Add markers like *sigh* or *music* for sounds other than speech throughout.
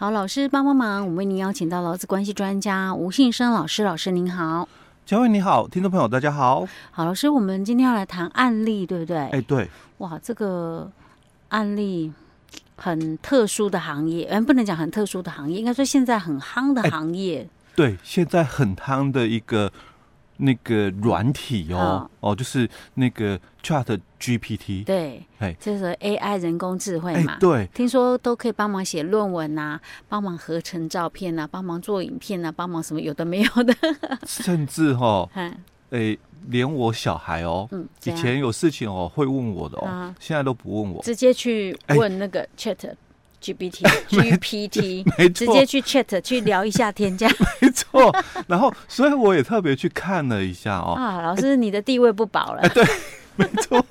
好，老师帮帮忙，我们为您邀请到劳资关系专家吴信生老师，老师您好。嘉惠你好，听众朋友大家好。好，老师，我们今天要来谈案例，对不对？哎，对。哇，这个案例很特殊的行业，嗯，不能讲很特殊的行业，应该说现在很夯的行业。对，现在很夯的一个。那个软体哦，哦，就是那个 Chat GPT，对，哎，就是 AI 人工智慧嘛，对，听说都可以帮忙写论文呐，帮忙合成照片呐，帮忙做影片呐，帮忙什么有的没有的，甚至哈，*laughs* 哎，连我小孩哦，以前有事情哦会问我的哦，现在都不问我，直接去问那个 Chat。GPT GPT，*laughs* *laughs* 没直接去 Chat 去聊一下天价，*laughs* 没错。然后，所以我也特别去看了一下哦。啊，老师，你的地位不保了。哎，对，没错。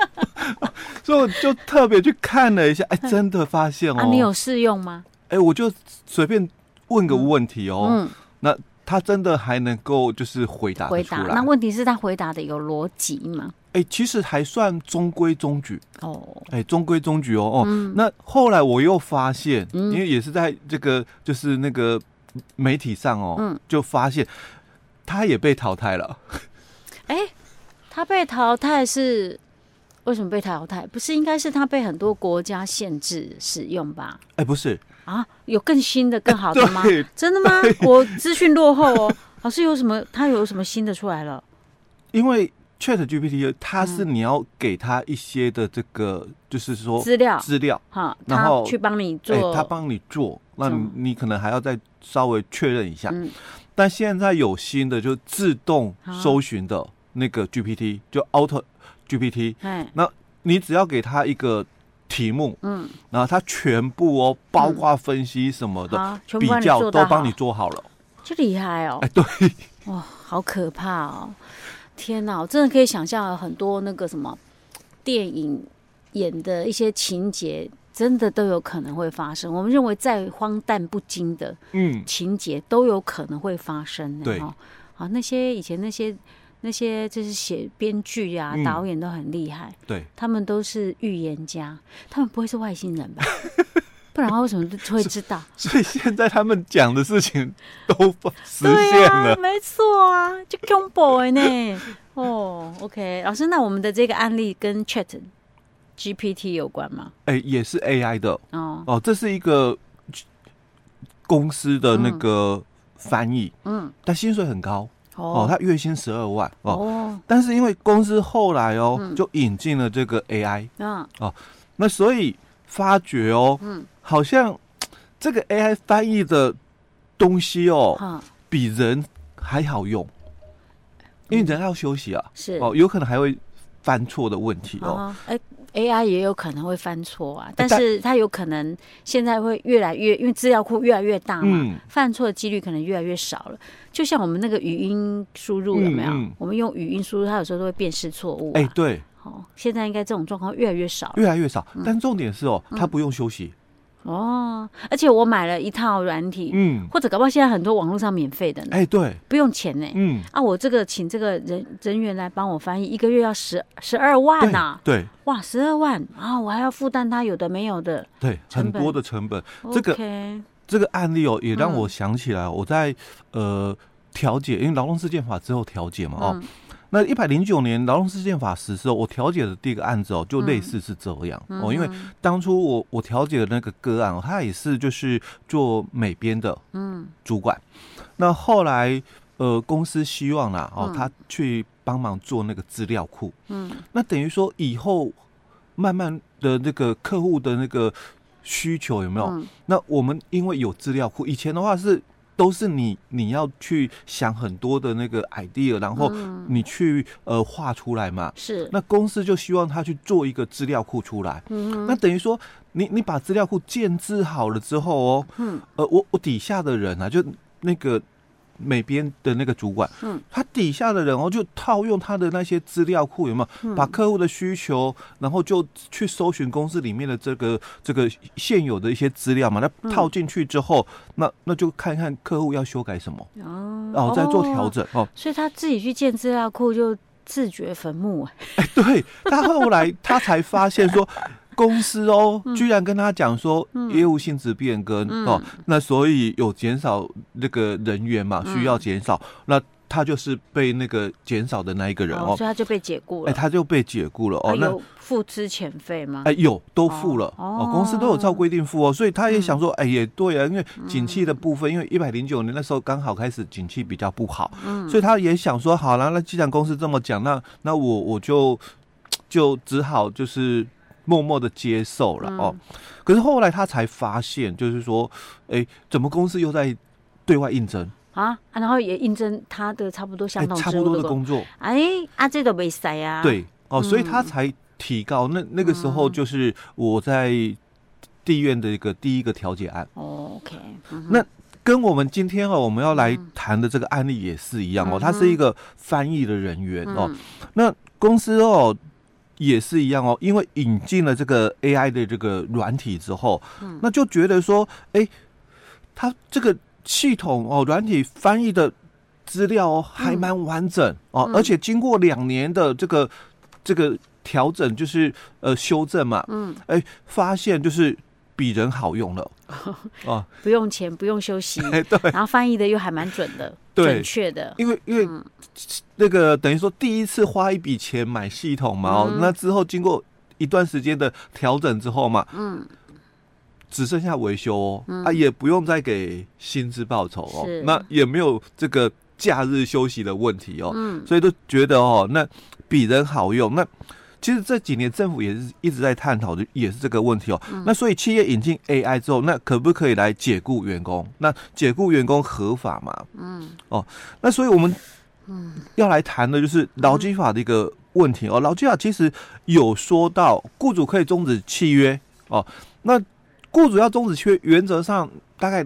所以我就特别去看了一下，哎，真的发现哦。你有试用吗？哎，我就随便问个问题哦。嗯。那他真的还能够就是回答回答？那问题是他回答的有逻辑吗？哎，其实还算中规中矩哦。哎，中规中矩哦哦。嗯、那后来我又发现，嗯、因为也是在这个就是那个媒体上哦，嗯、就发现他也被淘汰了。哎，他被淘汰是为什么被淘汰？不是应该是他被很多国家限制使用吧？哎，不是啊，有更新的、更好的吗？真的吗？我资讯落后哦。老师有什么？他有什么新的出来了？因为。Chat GPT，它是你要给他一些的这个，嗯、就是说资料。资料，哈，然后去帮你做，欸、他帮你做，那你，你可能还要再稍微确认一下。嗯、但现在有新的，就自动搜寻的那个 GPT，就 Auto GPT，嘿。那你只要给他一个题目，嗯，然后他全部哦，包括分析什么的，嗯、比较都帮你做好了，就厉害哦，哎、欸，对，哇，好可怕哦。天哪，我真的可以想象很多那个什么电影演的一些情节，真的都有可能会发生。我们认为再荒诞不经的嗯情节都有可能会发生。对，啊，那些以前那些那些就是写编剧啊、导演都很厉害。对，他们都是预言家，他们不会是外星人吧？*laughs* 不然他为什么会知道？*laughs* 所以现在他们讲的事情都实现了，啊、没错啊，就恐怖呢。哦，OK，老师，那我们的这个案例跟 Chat GPT 有关吗？哎、欸，也是 AI 的。哦。哦，这是一个公司的那个翻译，嗯，但薪水很高。哦，他月薪十二万。哦。哦，但是因为公司后来哦，嗯、就引进了这个 AI，嗯，哦，那所以发觉哦，嗯。好像 *tsk* 这个 AI 翻译的东西哦，嗯、比人还好用，因为人要休息啊，是哦，有可能还会犯错的问题哦。哎，AI 也有可能会犯错啊，但是它有可能现在会越来越，因为资料库越来越大嘛，嗯、犯错的几率可能越来越少了。就像我们那个语音输入有没有？嗯嗯、我们用语音输入，它有时候都会辨识错误、啊。哎，对，哦，现在应该这种状况越来越少，越来越少。但重点是哦，它、嗯、不用休息。哦，而且我买了一套软体，嗯，或者搞不好现在很多网络上免费的呢，哎，对，不用钱呢，嗯，啊，我这个请这个人人员来帮我翻译，一个月要十十二万呐，对，哇，十二万啊，我还要负担他有的没有的，对，很多的成本。这个这个案例哦，也让我想起来，我在呃调解，因为劳动事件法之后调解嘛，哦。那一百零九年劳动事件法实施，我调解的第一个案子哦，就类似是这样、嗯、哦。因为当初我我调解的那个个案，他也是就是做美编的嗯主管。嗯、那后来呃公司希望啦哦，他去帮忙做那个资料库嗯。那等于说以后慢慢的那个客户的那个需求有没有？嗯、那我们因为有资料库，以前的话是。都是你你要去想很多的那个 idea，然后你去呃画出来嘛。是。那公司就希望他去做一个资料库出来。嗯。那等于说你你把资料库建制好了之后哦，嗯。呃，我我底下的人啊，就那个。美编的那个主管，嗯，他底下的人哦，就套用他的那些资料库，有没有？嗯、把客户的需求，然后就去搜寻公司里面的这个这个现有的一些资料嘛，那套进去之后，嗯、那那就看看客户要修改什么，哦，然后再做调整哦。所以他自己去建资料库就自掘坟墓，哎，对，他后来他才发现说。公司哦，居然跟他讲说业务性质变更哦，那所以有减少那个人员嘛，需要减少那。他就是被那个减少的那一个人哦，所以他就被解雇了。哎，他就被解雇了哦。那付资遣费吗？哎，有都付了哦。公司都有照规定付哦，所以他也想说，哎，也对啊，因为景气的部分，因为一百零九年那时候刚好开始景气比较不好，所以他也想说，好了，那既然公司这么讲，那那我我就就只好就是默默的接受了哦。可是后来他才发现，就是说，哎，怎么公司又在对外应征？啊，然后也应征他的差不多相同、欸、差不多的工作。哎，啊，这都没塞啊。对，哦，所以他才提高。嗯、那那个时候就是我在地院的一个第一个调解案。哦，OK、嗯。那跟我们今天哦，我们要来谈的这个案例也是一样哦。他是一个翻译的人员哦。嗯、那公司哦也是一样哦，因为引进了这个 AI 的这个软体之后，嗯、那就觉得说，哎、欸，他这个。系统哦，软体翻译的资料哦，还蛮完整哦，嗯、而且经过两年的这个这个调整，就是呃修正嘛，嗯，哎，发现就是比人好用了。哦，*laughs* 不用钱，不用休息，哎，*laughs* 对，然后翻译的又还蛮准的，对。准确的，因为因为那个等于说第一次花一笔钱买系统嘛，那之后经过一段时间的调整之后嘛，嗯。只剩下维修哦，嗯、啊，也不用再给薪资报酬哦，那也没有这个假日休息的问题哦，嗯、所以都觉得哦，那比人好用。那其实这几年政府也是一直在探讨的，也是这个问题哦。嗯、那所以企业引进 AI 之后，那可不可以来解雇员工？那解雇员工合法吗？嗯，哦，那所以我们嗯要来谈的就是劳基法的一个问题哦。劳基法其实有说到，雇主可以终止契约哦，那。雇主要终止契约，原则上大概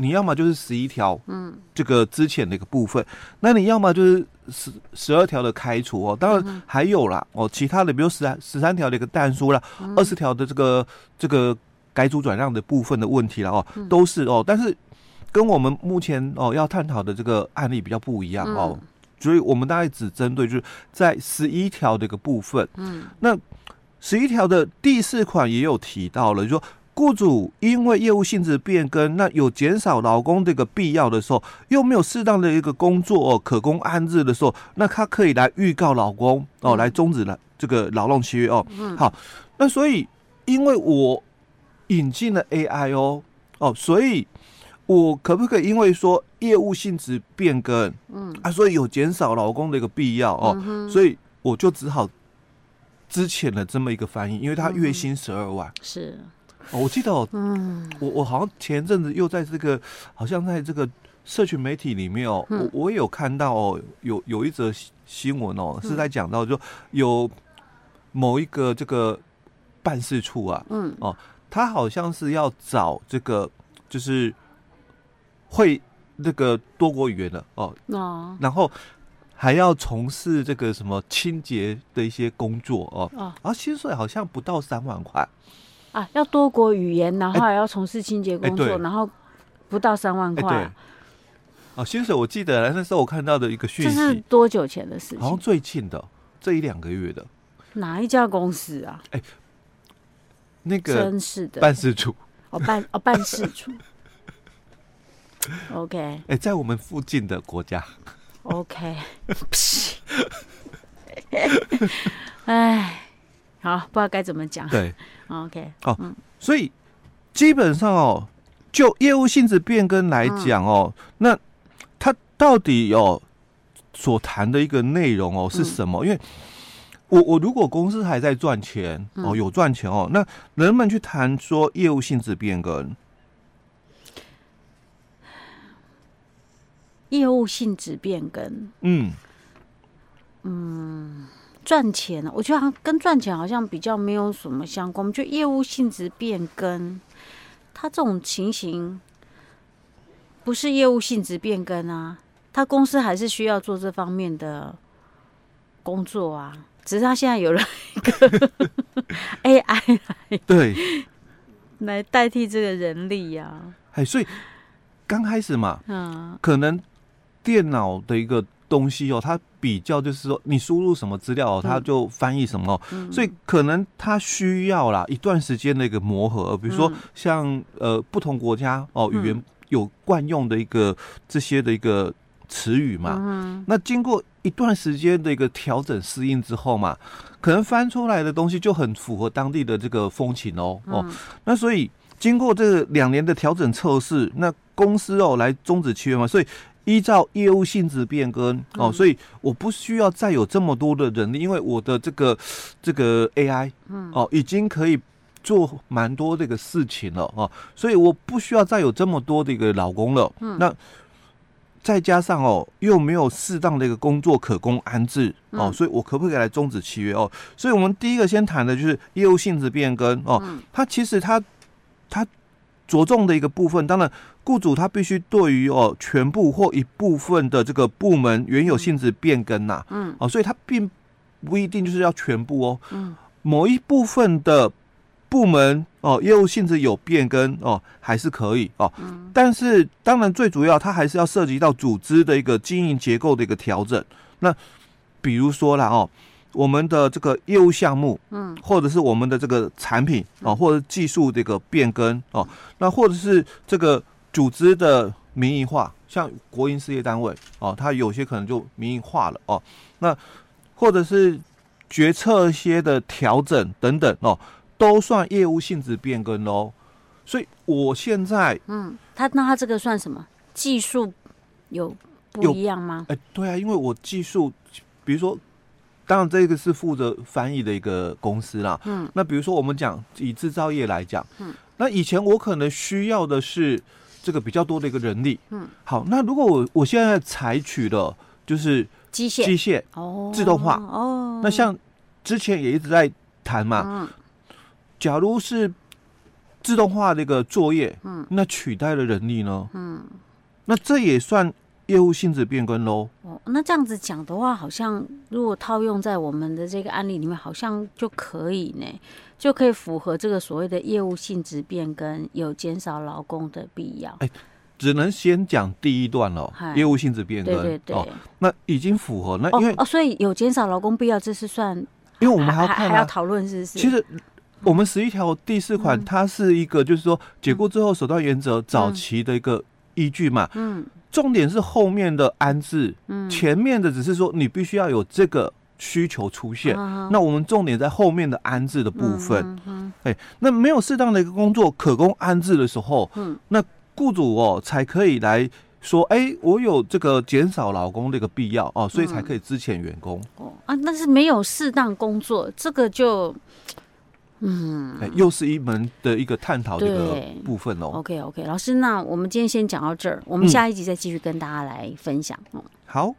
你要么就是十一条，嗯，这个之前的一个部分，那你要么就是十十二条的开除哦，当然还有啦哦，其他的比如十三十三条的一个但书啦，二十条的这个这个改组转让的部分的问题了哦，都是哦，但是跟我们目前哦要探讨的这个案例比较不一样哦，所以我们大概只针对就是在十一条的一个部分，嗯，那十一条的第四款也有提到了，就是说。雇主因为业务性质变更，那有减少劳工这个必要的时候，又没有适当的一个工作哦，可供安置的时候，那他可以来预告劳工哦，来终止了这个劳动契约哦。嗯，好，那所以因为我引进了 AI 哦哦，所以我可不可以因为说业务性质变更，嗯。啊，所以有减少劳工的一个必要哦，嗯、所以我就只好之前的这么一个翻译，因为他月薪十二万、嗯、是。哦、我记得、哦，嗯，我我好像前阵子又在这个，好像在这个社群媒体里面哦，嗯、我我也有看到哦，有有一则新闻哦，是在讲到就有某一个这个办事处啊，嗯，哦，他好像是要找这个就是会那个多国语言的哦，哦。然后还要从事这个什么清洁的一些工作哦，哦。然后薪水好像不到三万块。啊，要多国语言，然后还要从事清洁工作，然后不到三万块。哦、薪水我记得那时候我看到的一个讯息，这是多久前的事情？好像最近的这一两个月的。哪一家公司啊？哎、欸，那个真是的办事处哦，办哦办事处。OK，*laughs* 哎、欸，在我们附近的国家。OK，*laughs* 哎。*laughs* 好，不知道该怎么讲。对，OK，好，嗯，所以基本上哦，就业务性质变更来讲哦，嗯、那他到底有所谈的一个内容哦是什么？嗯、因为我我如果公司还在赚钱哦，有赚钱哦，那人们去谈说业务性质变更，业务性质变更，嗯。嗯。赚钱呢？我觉得好像跟赚钱好像比较没有什么相关。我们觉得业务性质变更，他这种情形不是业务性质变更啊，他公司还是需要做这方面的工作啊。只是他现在有了一个 *laughs* AI 来对 *laughs* 来代替这个人力呀、啊。哎，所以刚开始嘛，嗯，可能电脑的一个东西哦，它比较，就是说你输入什么资料，它就翻译什么，嗯、所以可能它需要啦一段时间的一个磨合。比如说像呃不同国家哦语言有惯用的一个这些的一个词语嘛，嗯、那经过一段时间的一个调整适应之后嘛，可能翻出来的东西就很符合当地的这个风情哦哦，那所以。经过这两年的调整测试，那公司哦来终止契约嘛，所以依照业务性质变更哦，所以我不需要再有这么多的人力，因为我的这个这个 AI 哦已经可以做蛮多这个事情了哦，所以我不需要再有这么多的一个老公了。那再加上哦又没有适当的一个工作可供安置哦，所以我可不可以来终止契约哦？所以我们第一个先谈的就是业务性质变更哦，它其实它。他着重的一个部分，当然，雇主他必须对于哦全部或一部分的这个部门原有性质变更呐，嗯，哦，所以他并不一定就是要全部哦，嗯，某一部分的部门哦业务性质有变更哦还是可以哦，嗯，但是当然最主要它还是要涉及到组织的一个经营结构的一个调整，那比如说啦哦。我们的这个业务项目，嗯，或者是我们的这个产品啊，或者技术这个变更哦，那或者是这个组织的民营化，像国营事业单位哦，它有些可能就民营化了哦，那或者是决策一些的调整等等哦，都算业务性质变更喽。所以我现在，嗯，他那他这个算什么？技术有不一样吗？哎，对啊，因为我技术，比如说。当然，这个是负责翻译的一个公司啦。嗯，那比如说我们讲以制造业来讲，嗯，那以前我可能需要的是这个比较多的一个人力。嗯，好，那如果我我现在采取的就是机械机械哦自动化哦，那像之前也一直在谈嘛。嗯，假如是自动化的一个作业，嗯，那取代了人力呢？嗯，那这也算。业务性质变更喽。哦，那这样子讲的话，好像如果套用在我们的这个案例里面，好像就可以呢，就可以符合这个所谓的业务性质变更，有减少劳工的必要。哎，只能先讲第一段了。业务性质变更，对对对，哦，那已经符合。那因为哦，哦，所以有减少劳工必要，这是算，因为我们还要看，啊，还要讨论，是不是？其实我们十一条第四款，嗯，它是一个就是说解雇之后手段原则早期的一个依据嘛。嗯。嗯重点是后面的安置，嗯，前面的只是说你必须要有这个需求出现，嗯、那我们重点在后面的安置的部分，哎、嗯欸，那没有适当的一个工作可供安置的时候，嗯，那雇主哦才可以来说，哎、欸，我有这个减少劳工的一个必要哦，所以才可以支遣员工、嗯。哦啊，但是没有适当工作，这个就。嗯，哎，又是一门的一个探讨的一个部分哦。OK OK，老师，那我们今天先讲到这儿，我们下一集再继续跟大家来分享。嗯，好。